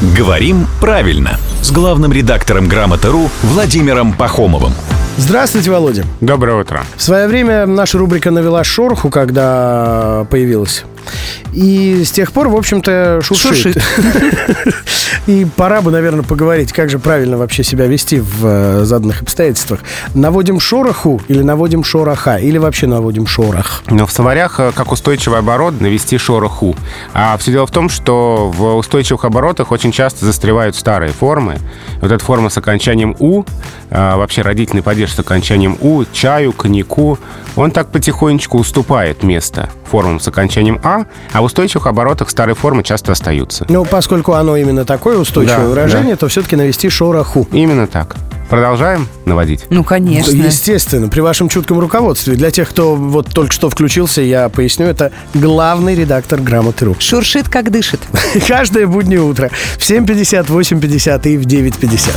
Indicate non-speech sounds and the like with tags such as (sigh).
«Говорим правильно» с главным редактором «Грамоты.ру» Владимиром Пахомовым. Здравствуйте, Володя. Доброе утро. В свое время наша рубрика навела шороху, когда появилась. И с тех пор, в общем-то, шуршит. (laughs) И пора бы, наверное, поговорить, как же правильно вообще себя вести в э, заданных обстоятельствах. Наводим шороху или наводим шороха, или вообще наводим шорох? Но в словарях э, как устойчивый оборот навести шороху. А все дело в том, что в устойчивых оборотах очень часто застревают старые формы. Вот эта форма с окончанием «у», э, вообще родительный падеж с окончанием «у», чаю, коньяку, он так потихонечку уступает место формам с окончанием «а», а в устойчивых оборотах старые формы часто остаются. Ну, поскольку оно именно такое устойчивое Да, выражение, да. то все-таки навести шороху. Именно так. Продолжаем наводить? Ну, конечно. Естественно, при вашем чутком руководстве. Для тех, кто вот только что включился, я поясню, это главный редактор «Грамоты.ру». Шуршит, как дышит. (laughs) Каждое буднее утро в 7.50, 8.50 и в 9.50.